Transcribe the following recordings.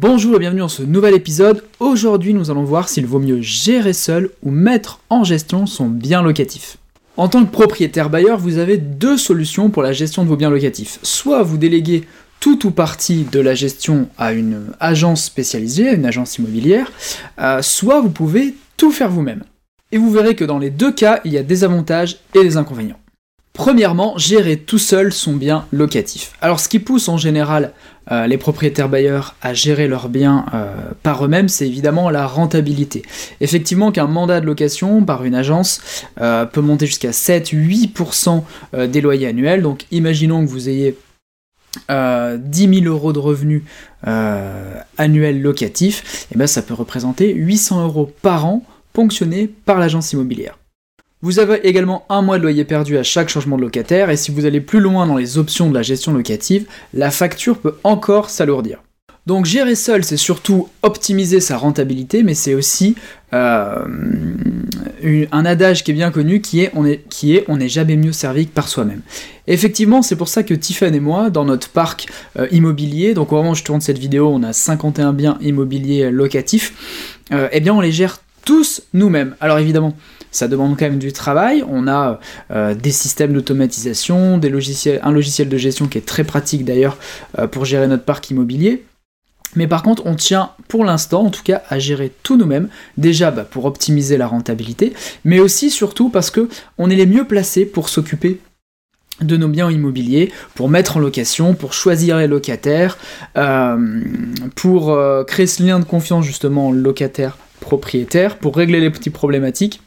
Bonjour et bienvenue dans ce nouvel épisode. Aujourd'hui, nous allons voir s'il vaut mieux gérer seul ou mettre en gestion son bien locatif. En tant que propriétaire bailleur, vous avez deux solutions pour la gestion de vos biens locatifs. Soit vous déléguez tout ou partie de la gestion à une agence spécialisée, à une agence immobilière, euh, soit vous pouvez tout faire vous-même. Et vous verrez que dans les deux cas, il y a des avantages et des inconvénients. Premièrement, gérer tout seul son bien locatif. Alors ce qui pousse en général euh, les propriétaires bailleurs à gérer leurs biens euh, par eux-mêmes, c'est évidemment la rentabilité. Effectivement qu'un mandat de location par une agence euh, peut monter jusqu'à 7-8% des loyers annuels. Donc imaginons que vous ayez 10 000 euros de revenus annuels locatifs, et bien ça peut représenter 800 euros par an ponctionnés par l'agence immobilière. Vous avez également un mois de loyer perdu à chaque changement de locataire, et si vous allez plus loin dans les options de la gestion locative, la facture peut encore s'alourdir. Donc gérer seul, c'est surtout optimiser sa rentabilité, mais c'est aussi euh, un adage qui est bien connu qui est on est, qui est, on n'est jamais mieux servi que par soi-même. Effectivement, c'est pour ça que Tiffany et moi, dans notre parc euh, immobilier, donc au moment où je tourne cette vidéo, on a 51 biens immobiliers locatifs, euh, eh bien on les gère tous nous-mêmes. Alors évidemment, ça demande quand même du travail. On a euh, des systèmes d'automatisation, des logiciels, un logiciel de gestion qui est très pratique d'ailleurs euh, pour gérer notre parc immobilier. Mais par contre, on tient pour l'instant, en tout cas, à gérer tout nous-mêmes. Déjà bah, pour optimiser la rentabilité, mais aussi surtout parce que on est les mieux placés pour s'occuper de nos biens immobiliers, pour mettre en location, pour choisir les locataires, euh, pour créer ce lien de confiance justement locataire-propriétaire, pour régler les petites problématiques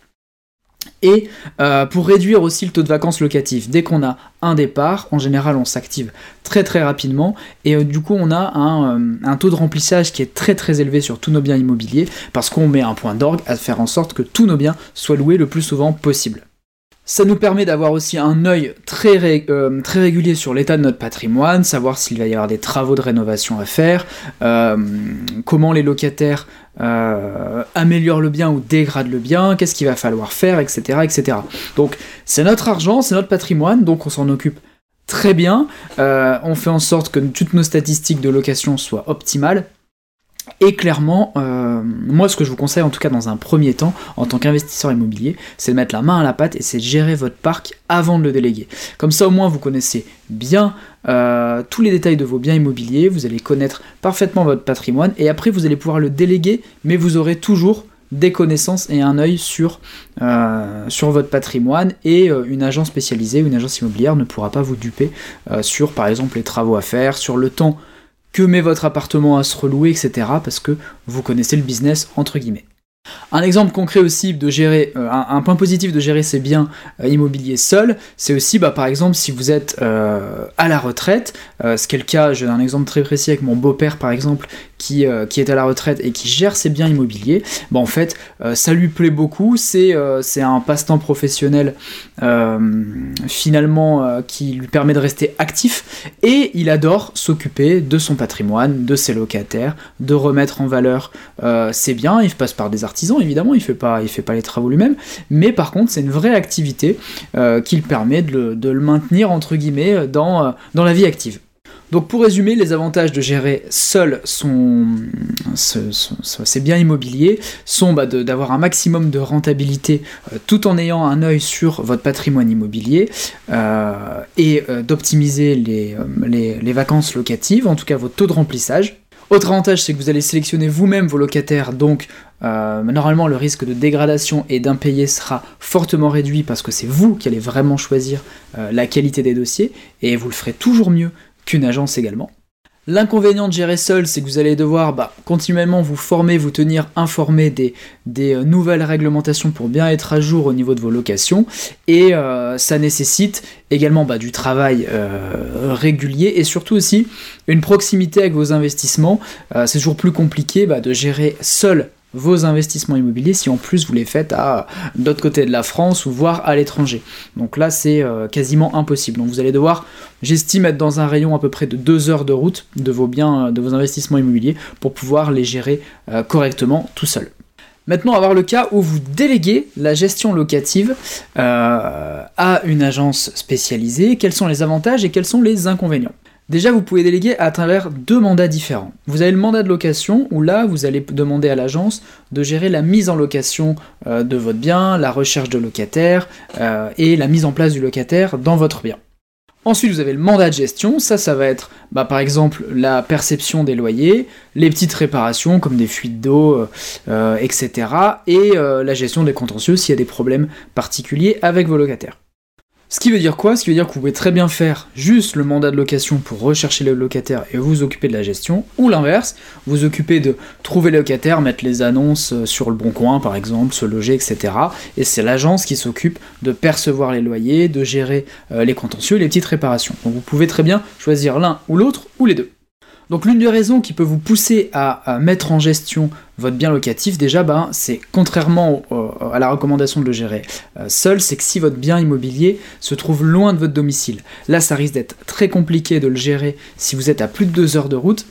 et euh, pour réduire aussi le taux de vacances locatif. Dès qu'on a un départ, en général on s'active très très rapidement et euh, du coup on a euh, un, taux de remplissage qui est très très élevé sur tous nos biens immobiliers parce qu'on met un point d'orgue à faire en sorte que tous nos biens soient loués le plus souvent possible. Ça nous permet d'avoir aussi un œil très, très régulier sur l'état de notre patrimoine, savoir s'il va y avoir des travaux de rénovation à faire, comment les locataires euh, améliore le bien ou dégrade le bien, qu'est-ce qu'il va falloir faire, etc. etc. Donc c'est notre argent, c'est notre patrimoine, donc on s'en occupe très bien, euh, on fait en sorte que toutes nos statistiques de location soient optimales, et clairement, euh, moi ce que je vous conseille en tout cas dans un premier temps, en tant qu'investisseur immobilier, c'est de mettre la main à la pâte et c'est de gérer votre parc avant de le déléguer. Comme ça au moins vous connaissez bien euh, tous les détails de vos biens immobiliers, vous allez connaître parfaitement votre patrimoine et après vous allez pouvoir le déléguer, mais vous aurez toujours des connaissances et un œil sur, euh, sur votre patrimoine et une agence spécialisée ou une agence immobilière ne pourra pas vous duper sur par exemple les travaux à faire, sur le temps que met votre appartement à se relouer, etc. Parce que vous connaissez le business entre guillemets. Un exemple concret aussi de gérer, euh, un, point positif de gérer ses biens euh, immobiliers seul, c'est aussi bah, par exemple si vous êtes euh, à la retraite, ce qui est le cas, j'ai un exemple très précis avec mon beau-père par exemple, qui, qui, est à la retraite et qui gère ses biens immobiliers, bah, en fait ça lui plaît beaucoup, c'est un passe-temps professionnel finalement qui lui permet de rester actif. Et il adore s'occuper de son patrimoine, de ses locataires, de remettre en valeur ses biens, il passe par des artisan, évidemment, il fait pas, il fait pas les travaux lui-même, mais par contre, c'est une vraie activité euh, qui permet de le, maintenir entre guillemets euh, dans la vie active. Donc pour résumer, les avantages de gérer seul son, biens immobiliers sont bah, d'avoir un maximum de rentabilité euh, tout en ayant un œil sur votre patrimoine immobilier et d'optimiser les, vacances locatives, en tout cas votre taux de remplissage. Autre avantage, c'est que vous allez sélectionner vous-même vos locataires, donc euh, normalement le risque de dégradation et d'impayé sera fortement réduit parce que c'est vous qui allez vraiment choisir euh, la qualité des dossiers, et vous le ferez toujours mieux qu'une agence également. L'inconvénient de gérer seul, c'est que vous allez devoir bah, continuellement vous former, vous tenir informé des, euh, nouvelles réglementations pour bien être à jour au niveau de vos locations, et euh, ça nécessite également bah, du travail euh, régulier et surtout aussi une proximité avec vos investissements. c'est toujours plus compliqué bah, de gérer seul vos investissements immobiliers si en plus vous les faites à d'autre côté de la France ou voire à l'étranger. Donc là c'est euh, quasiment impossible. Donc vous allez devoir, j'estime, être dans un rayon à peu près de deux heures de route de vos biens, euh, de vos investissements immobiliers pour pouvoir les gérer euh, correctement tout seul. Maintenant, avoir le cas où vous déléguez la gestion locative à une agence spécialisée, quels sont les avantages et quels sont les inconvénients? Déjà, vous pouvez déléguer à travers deux mandats différents. Vous avez le mandat de location, où là, vous allez demander à l'agence de gérer la mise en location euh, de votre bien, la recherche de locataires euh, et la mise en place du locataire dans votre bien. Ensuite, vous avez le mandat de gestion, ça, ça va être bah, par exemple la perception des loyers, les petites réparations comme des fuites d'eau, euh, etc. et la gestion des contentieux s'il y a des problèmes particuliers avec vos locataires. Ce qui veut dire quoi? Ce qui veut dire que vous pouvez très bien faire juste le mandat de location pour rechercher les locataires et vous occuper de la gestion, ou l'inverse, vous occuper de trouver les locataires, mettre les annonces euh, sur le bon coin par exemple, se loger, etc. Et c'est l'agence qui s'occupe de percevoir les loyers, de gérer euh, les contentieux, les petites réparations. Donc vous pouvez très bien choisir l'un ou l'autre, ou les deux. Donc l'une des raisons qui peut vous pousser à, mettre en gestion votre bien locatif, déjà, ben, c'est contrairement à la recommandation de le gérer euh, seul, c'est que si votre bien immobilier se trouve loin de votre domicile, là ça risque d'être très compliqué de le gérer si vous êtes à plus de deux heures de route.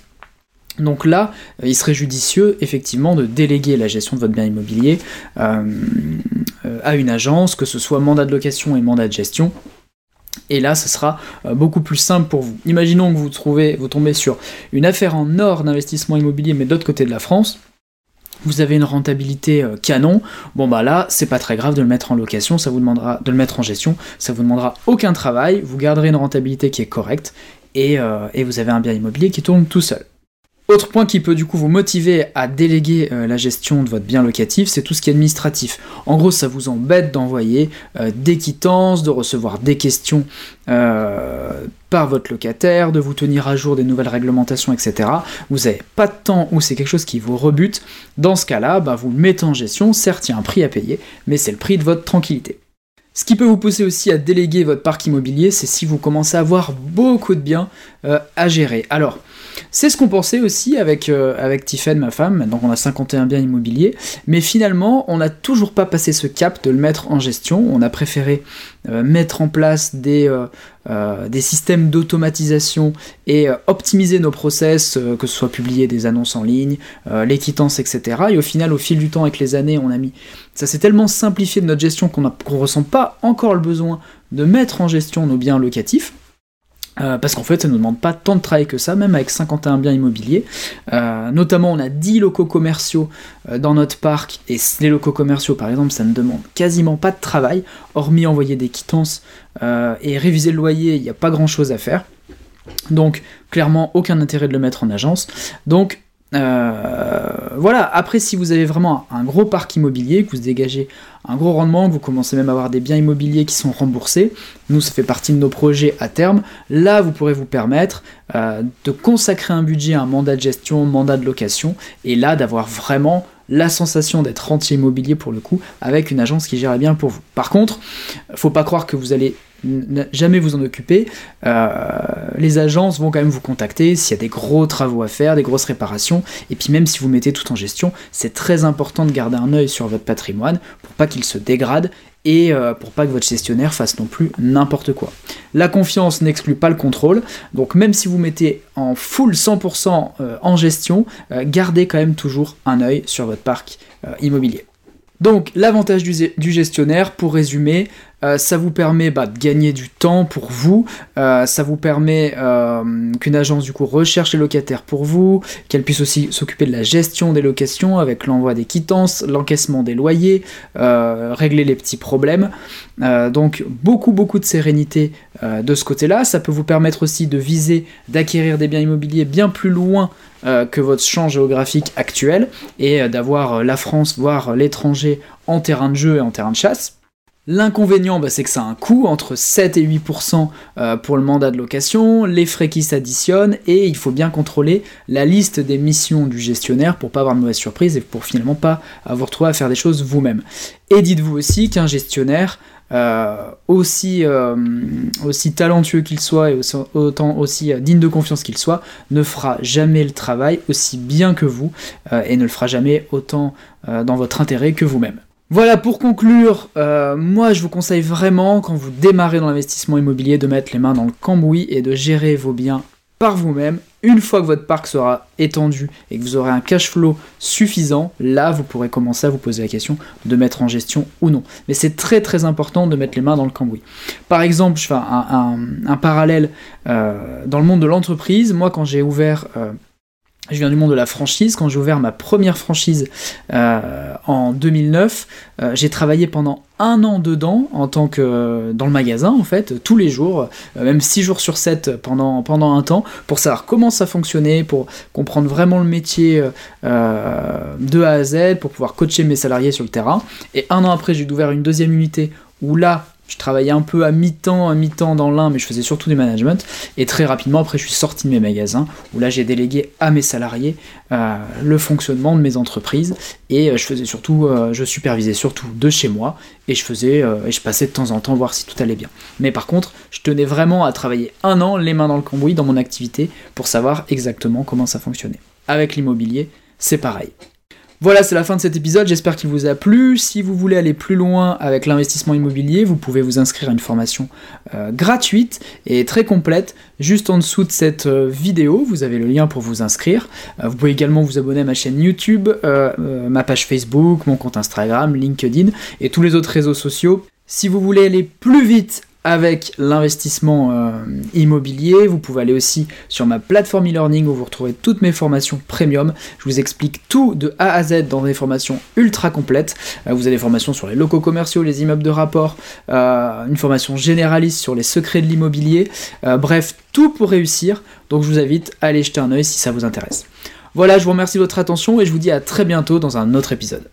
Donc là, euh, il serait judicieux effectivement de déléguer la gestion de votre bien immobilier euh, à une agence, que ce soit mandat de location et mandat de gestion, et là, ce sera euh, beaucoup plus simple pour vous. Imaginons que vous, trouvez, vous tombez sur une affaire en or d'investissement immobilier, mais de l'autre côté de la France. Vous avez une rentabilité euh, canon. Bon bah là, c'est pas très grave de le mettre en location, ça vous demandera de le mettre en gestion, ça vous demandera aucun travail. Vous garderez une rentabilité qui est correcte et, euh, et vous avez un bien immobilier qui tourne tout seul. Autre point qui peut du coup vous motiver à déléguer euh, la gestion de votre bien locatif, c'est tout ce qui est administratif. En gros, ça vous embête d'envoyer euh, des quittances, de recevoir des questions euh, par votre locataire, de vous tenir à jour des nouvelles réglementations, etc. Vous n'avez pas de temps ou c'est quelque chose qui vous rebute. Dans ce cas-là, bah, vous le mettez en gestion. Certes, il y a un prix à payer, mais c'est le prix de votre tranquillité. Ce qui peut vous pousser aussi à déléguer votre parc immobilier, c'est si vous commencez à avoir beaucoup de biens à gérer. Alors, c'est ce qu'on pensait aussi avec, euh, ma femme, donc on a 51 biens immobiliers, mais finalement on n'a toujours pas passé ce cap de le mettre en gestion, on a préféré euh, mettre en place des, euh, des systèmes d'automatisation et optimiser nos process, que ce soit publier des annonces en ligne, les quittances, etc. Et au final, au fil du temps, avec les années, on a mis... Ça s'est tellement simplifié de notre gestion qu'on ne ressent pas encore le besoin de mettre en gestion nos biens locatifs. Euh, parce qu'en fait, ça ne nous demande pas tant de travail que ça, même avec 51 biens immobiliers. Euh, notamment, on a 10 locaux commerciaux euh, dans notre parc, et les locaux commerciaux, par exemple, ça ne demande quasiment pas de travail, hormis envoyer des quittances et réviser le loyer, il n'y a pas grand-chose à faire. Donc, clairement, aucun intérêt de le mettre en agence. Donc, voilà, après si vous avez vraiment un gros parc immobilier, que vous dégagez un gros rendement, vous commencez même à avoir des biens immobiliers qui sont remboursés, nous ça fait partie de nos projets à terme, là vous pourrez vous permettre euh, de consacrer un budget à un mandat de gestion, mandat de location, et là d'avoir vraiment la sensation d'être rentier immobilier pour le coup, avec une agence qui gère bien pour vous. Par contre, faut pas croire que vous allez jamais vous en occuper. Euh, les agences vont quand même vous contacter s'il y a des gros travaux à faire, des grosses réparations. Et puis même si vous mettez tout en gestion, c'est très important de garder un œil sur votre patrimoine pour pas qu'il se dégrade et euh, pour pas que votre gestionnaire fasse non plus n'importe quoi. La confiance n'exclut pas le contrôle, donc même si vous mettez en full 100% euh, en gestion, gardez quand même toujours un œil sur votre parc immobilier. Donc l'avantage du, gestionnaire, pour résumer, euh, ça vous permet bah, de gagner du temps pour vous, euh, ça vous permet euh, qu'une agence du coup recherche les locataires pour vous, qu'elle puisse aussi s'occuper de la gestion des locations avec l'envoi des quittances, l'encaissement des loyers, régler les petits problèmes. donc beaucoup beaucoup de sérénité de ce côté-là. Ça peut vous permettre aussi de viser d'acquérir des biens immobiliers bien plus loin que votre champ géographique actuel et d'avoir la France, voire l'étranger en terrain de jeu et en terrain de chasse. L'inconvénient, bah, c'est que ça a un coût entre 7 et 8% euh, pour le mandat de location, les frais qui s'additionnent, et il faut bien contrôler la liste des missions du gestionnaire pour pas avoir de mauvaises surprises et pour finalement pas vous retrouver à faire des choses vous-même. Et dites-vous aussi qu'un gestionnaire, euh, aussi, euh, aussi talentueux qu'il soit et aussi, autant aussi digne de confiance qu'il soit, ne fera jamais le travail aussi bien que vous et ne le fera jamais autant dans votre intérêt que vous-même. Voilà, pour conclure, euh, moi je vous conseille vraiment, quand vous démarrez dans l'investissement immobilier, de mettre les mains dans le cambouis et de gérer vos biens par vous-même. Une fois que votre parc sera étendu et que vous aurez un cash flow suffisant, là vous pourrez commencer à vous poser la question de mettre en gestion ou non. Mais c'est très très important de mettre les mains dans le cambouis. Par exemple, je fais un, parallèle euh, dans le monde de l'entreprise. Moi, quand j'ai ouvert euh, je viens du monde de la franchise. Quand j'ai ouvert ma première franchise euh, en 2009, euh, j'ai travaillé pendant un an dedans en tant que dans le magasin en fait tous les jours euh, même 6 jours sur 7 pendant, pendant un temps pour savoir comment ça fonctionnait pour comprendre vraiment le métier de A à Z pour pouvoir coacher mes salariés sur le terrain et un an après j'ai ouvert une deuxième unité où là je travaillais un peu à mi-temps, à mi-temps dans l'un, mais je faisais surtout du management. Et très rapidement, après, je suis sorti de mes magasins, où là, j'ai délégué à mes salariés euh, le fonctionnement de mes entreprises. Et euh, je faisais surtout, euh, je supervisais surtout de chez moi, et je faisais, et je passais de temps en temps voir si tout allait bien. Mais par contre, je tenais vraiment à travailler un an, les mains dans le cambouis, dans mon activité, pour savoir exactement comment ça fonctionnait. Avec l'immobilier, c'est pareil. Voilà, c'est la fin de cet épisode, j'espère qu'il vous a plu. Si vous voulez aller plus loin avec l'investissement immobilier, vous pouvez vous inscrire à une formation euh, gratuite et très complète. Juste en dessous de cette euh, vidéo, vous avez le lien pour vous inscrire. Euh, vous pouvez également vous abonner à ma chaîne YouTube, ma page Facebook, mon compte Instagram, LinkedIn et tous les autres réseaux sociaux. Si vous voulez aller plus vite avec l'investissement euh, immobilier. Vous pouvez aller aussi sur ma plateforme e-learning où vous retrouvez toutes mes formations premium. Je vous explique tout de A à Z dans des formations ultra complètes. Euh, vous avez des formations sur les locaux commerciaux, les immeubles de rapport, euh, une formation généraliste sur les secrets de l'immobilier. bref, tout pour réussir. Donc je vous invite à aller jeter un oeil si ça vous intéresse. Voilà, je vous remercie de votre attention et je vous dis à très bientôt dans un autre épisode.